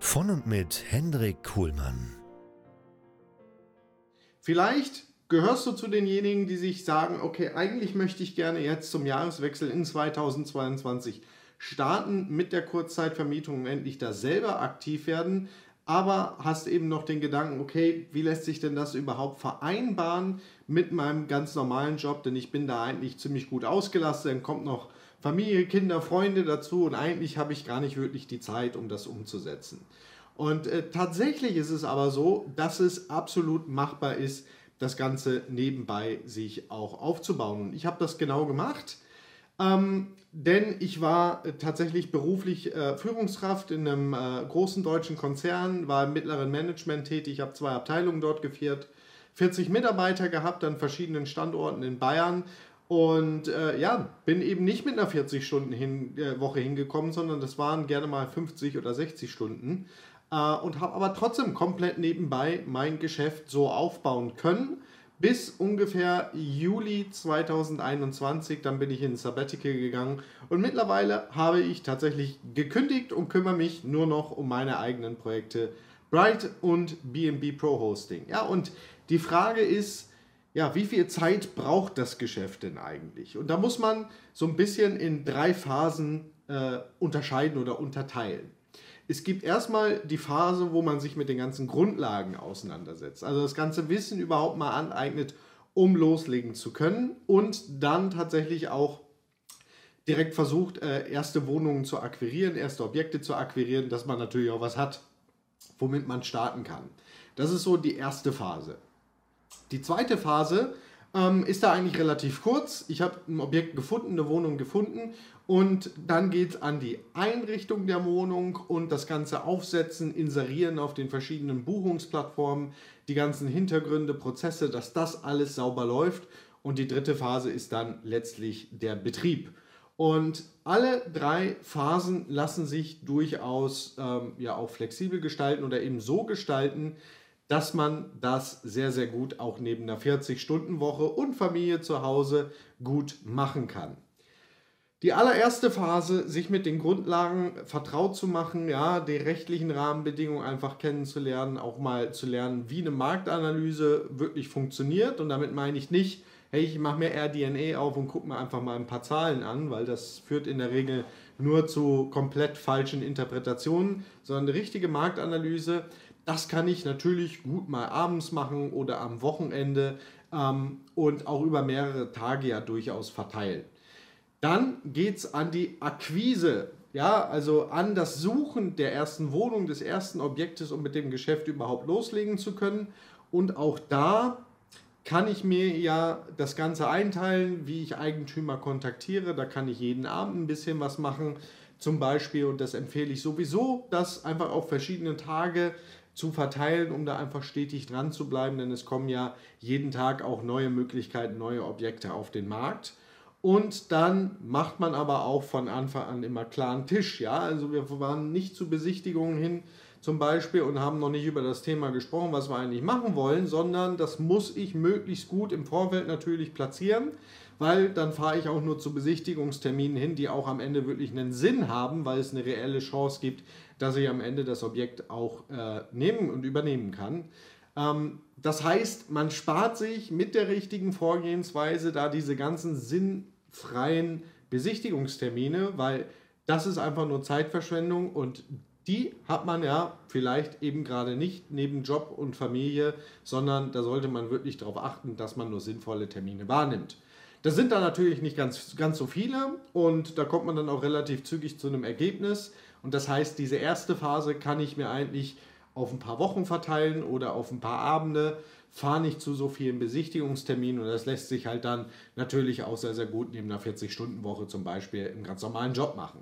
Von und mit Hendrik Kuhlmann. Vielleicht gehörst du zu denjenigen, die sich sagen, okay, eigentlich möchte ich gerne jetzt zum Jahreswechsel in 2022 starten mit der Kurzzeitvermietung und endlich da selber aktiv werden, aber hast eben noch den Gedanken, okay, wie lässt sich denn das überhaupt vereinbaren mit meinem ganz normalen Job, denn ich bin da eigentlich ziemlich gut ausgelastet, dann kommt noch Familie, Kinder, Freunde dazu und eigentlich habe ich gar nicht wirklich die Zeit, um das umzusetzen. Und äh, tatsächlich ist es aber so, dass es absolut machbar ist, das Ganze nebenbei sich auch aufzubauen. Und ich habe das genau gemacht, ähm, denn ich war äh, tatsächlich beruflich äh, Führungskraft in einem äh, großen deutschen Konzern, war im mittleren Management tätig, habe zwei Abteilungen dort geführt, 40 Mitarbeiter gehabt an verschiedenen Standorten in Bayern und äh, ja, bin eben nicht mit einer 40-Stunden-Woche hin, äh, hingekommen, sondern das waren gerne mal 50 oder 60 Stunden. Äh, und habe aber trotzdem komplett nebenbei mein Geschäft so aufbauen können. Bis ungefähr Juli 2021, dann bin ich ins Sabbatical gegangen und mittlerweile habe ich tatsächlich gekündigt und kümmere mich nur noch um meine eigenen Projekte Bright und BNB Pro Hosting. Ja, und die Frage ist, ja, wie viel Zeit braucht das Geschäft denn eigentlich? Und da muss man so ein bisschen in drei Phasen äh, unterscheiden oder unterteilen. Es gibt erstmal die Phase, wo man sich mit den ganzen Grundlagen auseinandersetzt, also das ganze Wissen überhaupt mal aneignet, um loslegen zu können und dann tatsächlich auch direkt versucht, äh, erste Wohnungen zu akquirieren, erste Objekte zu akquirieren, dass man natürlich auch was hat, womit man starten kann. Das ist so die erste Phase. Die zweite Phase ähm, ist da eigentlich relativ kurz. Ich habe ein Objekt gefunden, eine Wohnung gefunden und dann geht es an die Einrichtung der Wohnung und das ganze Aufsetzen, Inserieren auf den verschiedenen Buchungsplattformen, die ganzen Hintergründe, Prozesse, dass das alles sauber läuft. Und die dritte Phase ist dann letztlich der Betrieb. Und alle drei Phasen lassen sich durchaus ähm, ja auch flexibel gestalten oder eben so gestalten, dass man das sehr, sehr gut auch neben einer 40-Stunden-Woche und Familie zu Hause gut machen kann. Die allererste Phase, sich mit den Grundlagen vertraut zu machen, ja, die rechtlichen Rahmenbedingungen einfach kennenzulernen, auch mal zu lernen, wie eine Marktanalyse wirklich funktioniert. Und damit meine ich nicht, hey, ich mache mir RDNA auf und gucke mir einfach mal ein paar Zahlen an, weil das führt in der Regel nur zu komplett falschen Interpretationen, sondern eine richtige Marktanalyse das kann ich natürlich gut mal abends machen oder am Wochenende ähm, und auch über mehrere Tage ja durchaus verteilen. Dann geht es an die Akquise, ja, also an das Suchen der ersten Wohnung, des ersten Objektes, um mit dem Geschäft überhaupt loslegen zu können. Und auch da kann ich mir ja das Ganze einteilen, wie ich Eigentümer kontaktiere. Da kann ich jeden Abend ein bisschen was machen, zum Beispiel, und das empfehle ich sowieso, das einfach auf verschiedene Tage zu verteilen, um da einfach stetig dran zu bleiben, denn es kommen ja jeden Tag auch neue Möglichkeiten, neue Objekte auf den Markt. Und dann macht man aber auch von Anfang an immer klaren Tisch. Ja, also wir waren nicht zu Besichtigungen hin zum Beispiel und haben noch nicht über das Thema gesprochen, was wir eigentlich machen wollen, sondern das muss ich möglichst gut im Vorfeld natürlich platzieren, weil dann fahre ich auch nur zu Besichtigungsterminen hin, die auch am Ende wirklich einen Sinn haben, weil es eine reelle Chance gibt, dass ich am Ende das Objekt auch äh, nehmen und übernehmen kann. Ähm, das heißt, man spart sich mit der richtigen Vorgehensweise da diese ganzen sinnfreien Besichtigungstermine, weil das ist einfach nur Zeitverschwendung und die hat man ja vielleicht eben gerade nicht neben Job und Familie, sondern da sollte man wirklich darauf achten, dass man nur sinnvolle Termine wahrnimmt. Das sind dann natürlich nicht ganz, ganz so viele und da kommt man dann auch relativ zügig zu einem Ergebnis. Und das heißt, diese erste Phase kann ich mir eigentlich auf ein paar Wochen verteilen oder auf ein paar Abende. Fahre nicht zu so vielen Besichtigungsterminen und das lässt sich halt dann natürlich auch sehr, sehr gut neben einer 40-Stunden-Woche zum Beispiel im ganz normalen Job machen.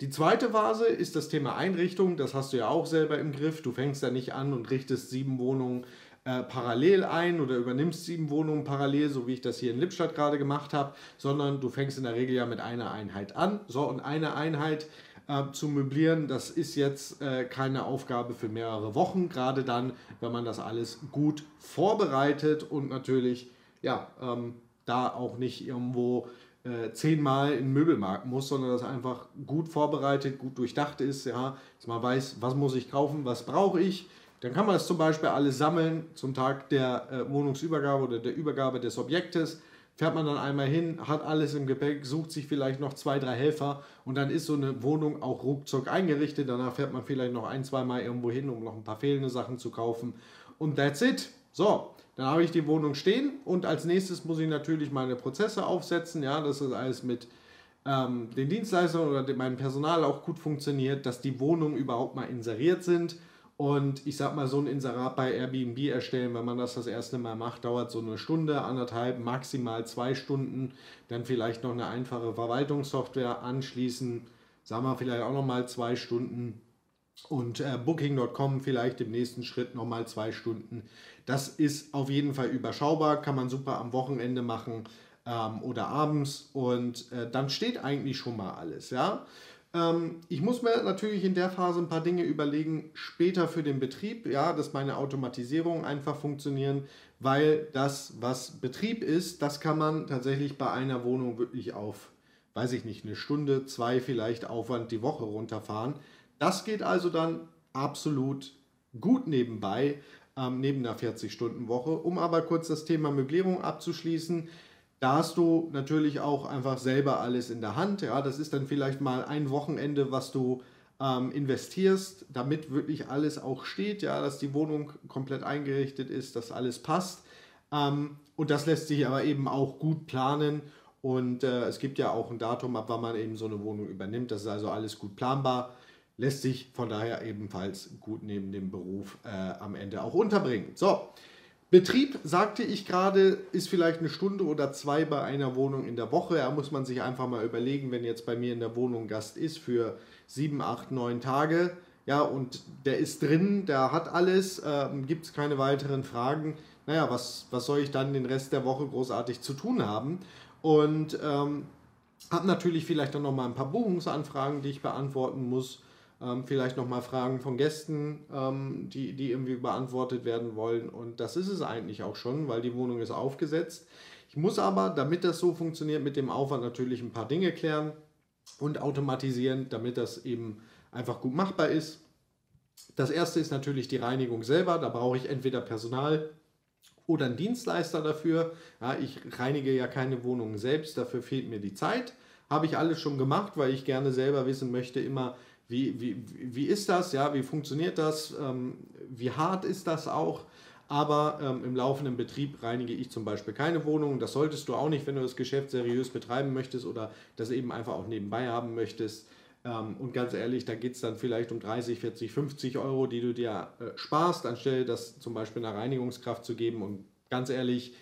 Die zweite Phase ist das Thema Einrichtung. Das hast du ja auch selber im Griff. Du fängst da nicht an und richtest sieben Wohnungen äh, parallel ein oder übernimmst sieben Wohnungen parallel, so wie ich das hier in Lippstadt gerade gemacht habe, sondern du fängst in der Regel ja mit einer Einheit an. So, und eine Einheit äh, zu möblieren, das ist jetzt äh, keine Aufgabe für mehrere Wochen, gerade dann, wenn man das alles gut vorbereitet und natürlich ja, ähm, da auch nicht irgendwo äh, zehnmal in den Möbelmarkt muss, sondern das einfach gut vorbereitet, gut durchdacht ist, ja, dass man weiß, was muss ich kaufen, was brauche ich. Dann kann man das zum Beispiel alles sammeln zum Tag der äh, Wohnungsübergabe oder der Übergabe des Objektes. Fährt man dann einmal hin, hat alles im Gepäck, sucht sich vielleicht noch zwei, drei Helfer und dann ist so eine Wohnung auch ruckzuck eingerichtet. Danach fährt man vielleicht noch ein, zwei Mal irgendwo hin, um noch ein paar fehlende Sachen zu kaufen. Und that's it. So, dann habe ich die Wohnung stehen und als nächstes muss ich natürlich meine Prozesse aufsetzen. Ja, das alles mit ähm, den Dienstleistern oder meinem Personal auch gut funktioniert, dass die Wohnungen überhaupt mal inseriert sind. Und ich sag mal, so ein Inserat bei Airbnb erstellen, wenn man das das erste Mal macht, dauert so eine Stunde, anderthalb, maximal zwei Stunden. Dann vielleicht noch eine einfache Verwaltungssoftware anschließen, sagen wir vielleicht auch noch mal zwei Stunden. Und äh, Booking.com vielleicht im nächsten Schritt noch mal zwei Stunden. Das ist auf jeden Fall überschaubar, kann man super am Wochenende machen ähm, oder abends und äh, dann steht eigentlich schon mal alles. Ja? Ähm, ich muss mir natürlich in der Phase ein paar Dinge überlegen, später für den Betrieb, ja, dass meine Automatisierung einfach funktionieren, weil das, was Betrieb ist, das kann man tatsächlich bei einer Wohnung wirklich auf, weiß ich nicht, eine Stunde, zwei vielleicht Aufwand die Woche runterfahren. Das geht also dann absolut gut nebenbei ähm, neben der 40-Stunden-Woche. Um aber kurz das Thema Möblierung abzuschließen, da hast du natürlich auch einfach selber alles in der Hand. Ja, das ist dann vielleicht mal ein Wochenende, was du ähm, investierst, damit wirklich alles auch steht, ja, dass die Wohnung komplett eingerichtet ist, dass alles passt. Ähm, und das lässt sich aber eben auch gut planen. Und äh, es gibt ja auch ein Datum, ab wann man eben so eine Wohnung übernimmt. Das ist also alles gut planbar lässt sich von daher ebenfalls gut neben dem Beruf äh, am Ende auch unterbringen. So, Betrieb, sagte ich gerade, ist vielleicht eine Stunde oder zwei bei einer Wohnung in der Woche. Da muss man sich einfach mal überlegen, wenn jetzt bei mir in der Wohnung Gast ist für sieben, acht, neun Tage, ja, und der ist drin, der hat alles, äh, gibt es keine weiteren Fragen. Naja, was, was soll ich dann den Rest der Woche großartig zu tun haben? Und ähm, habe natürlich vielleicht dann noch mal ein paar Buchungsanfragen, die ich beantworten muss ähm, vielleicht nochmal Fragen von Gästen, ähm, die, die irgendwie beantwortet werden wollen. Und das ist es eigentlich auch schon, weil die Wohnung ist aufgesetzt. Ich muss aber, damit das so funktioniert, mit dem Aufwand natürlich ein paar Dinge klären und automatisieren, damit das eben einfach gut machbar ist. Das erste ist natürlich die Reinigung selber. Da brauche ich entweder Personal oder einen Dienstleister dafür. Ja, ich reinige ja keine Wohnungen selbst, dafür fehlt mir die Zeit. Habe ich alles schon gemacht, weil ich gerne selber wissen möchte, immer wie, wie, wie ist das, ja, wie funktioniert das, ähm, wie hart ist das auch. Aber ähm, im laufenden Betrieb reinige ich zum Beispiel keine Wohnung. Das solltest du auch nicht, wenn du das Geschäft seriös betreiben möchtest oder das eben einfach auch nebenbei haben möchtest. Ähm, und ganz ehrlich, da geht es dann vielleicht um 30, 40, 50 Euro, die du dir äh, sparst, anstelle das zum Beispiel einer Reinigungskraft zu geben. Und ganz ehrlich,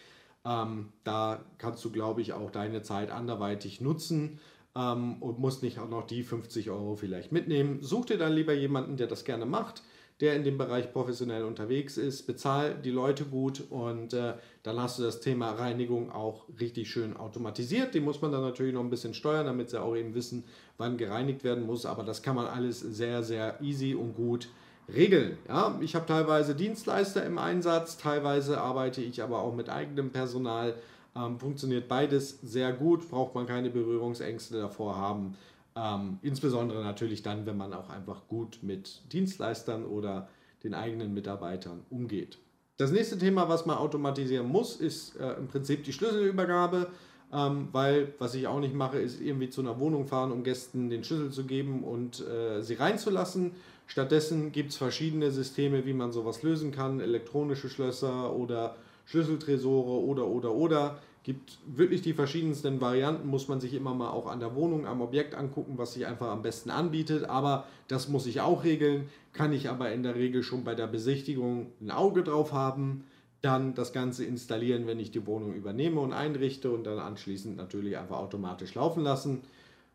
ähm, da kannst du, glaube ich, auch deine Zeit anderweitig nutzen ähm, und musst nicht auch noch die 50 Euro vielleicht mitnehmen. Such dir dann lieber jemanden, der das gerne macht, der in dem Bereich professionell unterwegs ist, bezahl die Leute gut und äh, dann hast du das Thema Reinigung auch richtig schön automatisiert. Die muss man dann natürlich noch ein bisschen steuern, damit sie auch eben wissen, wann gereinigt werden muss, aber das kann man alles sehr, sehr easy und gut regeln. Ja, ich habe teilweise Dienstleister im Einsatz, teilweise arbeite ich aber auch mit eigenem Personal ähm, funktioniert beides sehr gut, braucht man keine Berührungsängste davor haben. Ähm, insbesondere natürlich dann, wenn man auch einfach gut mit Dienstleistern oder den eigenen Mitarbeitern umgeht. Das nächste Thema, was man automatisieren muss, ist äh, im Prinzip die Schlüsselübergabe, ähm, weil was ich auch nicht mache, ist irgendwie zu einer Wohnung fahren, um Gästen den Schlüssel zu geben und äh, sie reinzulassen, Stattdessen gibt es verschiedene Systeme, wie man sowas lösen kann, elektronische Schlösser oder Schlüsseltresore oder oder oder. Gibt wirklich die verschiedensten Varianten, muss man sich immer mal auch an der Wohnung, am Objekt angucken, was sich einfach am besten anbietet. Aber das muss ich auch regeln, kann ich aber in der Regel schon bei der Besichtigung ein Auge drauf haben dann das Ganze installieren, wenn ich die Wohnung übernehme und einrichte und dann anschließend natürlich einfach automatisch laufen lassen.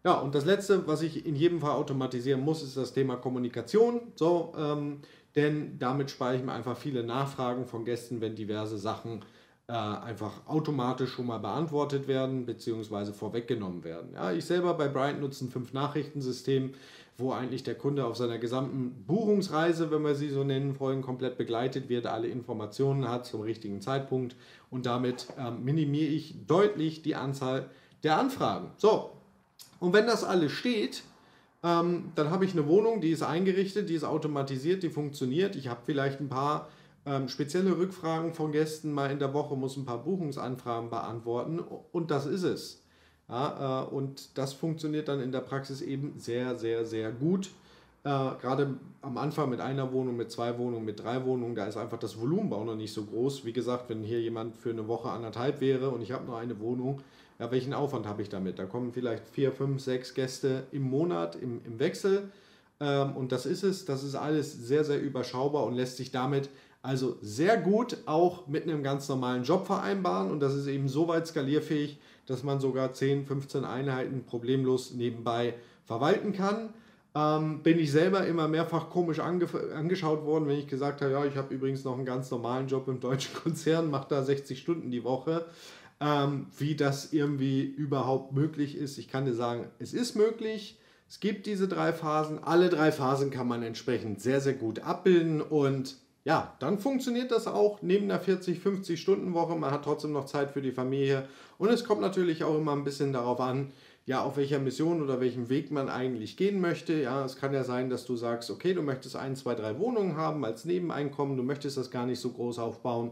Ja, und das letzte, was ich in jedem Fall automatisieren muss, ist das Thema Kommunikation. So, ähm, denn damit spare ich mir einfach viele Nachfragen von Gästen, wenn diverse Sachen äh, einfach automatisch schon mal beantwortet werden bzw. vorweggenommen werden. Ja, ich selber bei Bryant nutze ein Fünf-Nachrichten-System, wo eigentlich der Kunde auf seiner gesamten Buchungsreise, wenn wir sie so nennen wollen, komplett begleitet wird, alle Informationen hat zum richtigen Zeitpunkt und damit ähm, minimiere ich deutlich die Anzahl der Anfragen. So, und wenn das alles steht, ähm, dann habe ich eine Wohnung, die ist eingerichtet, die ist automatisiert, die funktioniert. Ich habe vielleicht ein paar ähm, spezielle Rückfragen von Gästen mal in der Woche, muss ein paar Buchungsanfragen beantworten und das ist es. Ja, äh, und das funktioniert dann in der Praxis eben sehr, sehr, sehr gut. Äh, Gerade am Anfang mit einer Wohnung, mit zwei Wohnungen, mit drei Wohnungen, da ist einfach das Volumenbau noch nicht so groß. Wie gesagt, wenn hier jemand für eine Woche anderthalb wäre und ich habe nur eine Wohnung, ja, welchen Aufwand habe ich damit? Da kommen vielleicht vier, fünf, sechs Gäste im Monat im, im Wechsel. Ähm, und das ist es. Das ist alles sehr, sehr überschaubar und lässt sich damit also sehr gut auch mit einem ganz normalen Job vereinbaren. Und das ist eben so weit skalierfähig, dass man sogar 10, 15 Einheiten problemlos nebenbei verwalten kann. Ähm, bin ich selber immer mehrfach komisch ange angeschaut worden, wenn ich gesagt habe, ja, ich habe übrigens noch einen ganz normalen Job im deutschen Konzern, mache da 60 Stunden die Woche. Ähm, wie das irgendwie überhaupt möglich ist. Ich kann dir sagen, es ist möglich. Es gibt diese drei Phasen. Alle drei Phasen kann man entsprechend sehr, sehr gut abbilden und ja, dann funktioniert das auch neben der 40, 50 Stunden Woche. Man hat trotzdem noch Zeit für die Familie. Und es kommt natürlich auch immer ein bisschen darauf an, ja, auf welcher Mission oder welchem Weg man eigentlich gehen möchte. Ja, es kann ja sein, dass du sagst, okay, du möchtest ein, zwei, drei Wohnungen haben als Nebeneinkommen, du möchtest das gar nicht so groß aufbauen.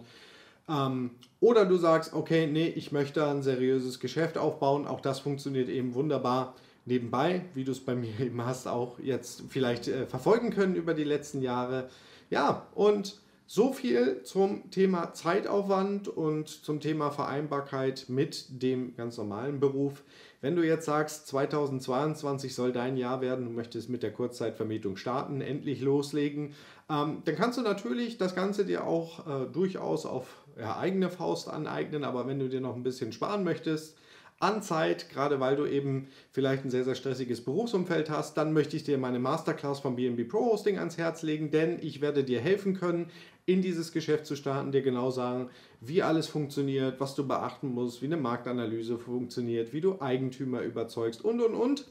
Ähm, oder du sagst, okay, nee, ich möchte ein seriöses Geschäft aufbauen. Auch das funktioniert eben wunderbar nebenbei, wie du es bei mir eben hast, auch jetzt vielleicht äh, verfolgen können über die letzten Jahre. Ja, und so viel zum Thema Zeitaufwand und zum Thema Vereinbarkeit mit dem ganz normalen Beruf. Wenn du jetzt sagst, 2022 soll dein Jahr werden, du möchtest mit der Kurzzeitvermietung starten, endlich loslegen, ähm, dann kannst du natürlich das Ganze dir auch äh, durchaus auf ja, eigene Faust aneignen, aber wenn du dir noch ein bisschen sparen möchtest, an Zeit, gerade weil du eben vielleicht ein sehr, sehr stressiges Berufsumfeld hast, dann möchte ich dir meine Masterclass vom BNB Pro Hosting ans Herz legen, denn ich werde dir helfen können, in dieses Geschäft zu starten, dir genau sagen, wie alles funktioniert, was du beachten musst, wie eine Marktanalyse funktioniert, wie du Eigentümer überzeugst und, und, und.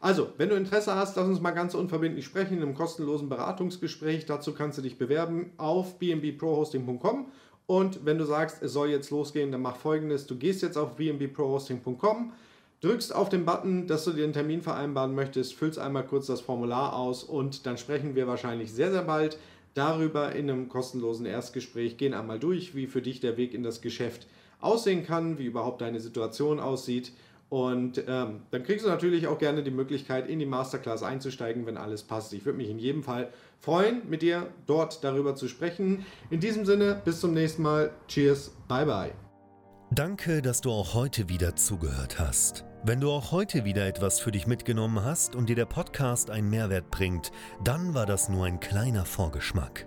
Also, wenn du Interesse hast, lass uns mal ganz unverbindlich sprechen in einem kostenlosen Beratungsgespräch. Dazu kannst du dich bewerben auf bnbprohosting.com und wenn du sagst, es soll jetzt losgehen, dann mach folgendes. Du gehst jetzt auf bnbprohosting.com, drückst auf den Button, dass du dir einen Termin vereinbaren möchtest, füllst einmal kurz das Formular aus und dann sprechen wir wahrscheinlich sehr, sehr bald darüber in einem kostenlosen Erstgespräch, gehen einmal durch, wie für dich der Weg in das Geschäft aussehen kann, wie überhaupt deine Situation aussieht und ähm, dann kriegst du natürlich auch gerne die Möglichkeit, in die Masterclass einzusteigen, wenn alles passt. Ich würde mich in jedem Fall freuen, mit dir dort darüber zu sprechen. In diesem Sinne, bis zum nächsten Mal. Cheers, bye bye. Danke, dass du auch heute wieder zugehört hast. Wenn du auch heute wieder etwas für dich mitgenommen hast und dir der Podcast einen Mehrwert bringt, dann war das nur ein kleiner Vorgeschmack.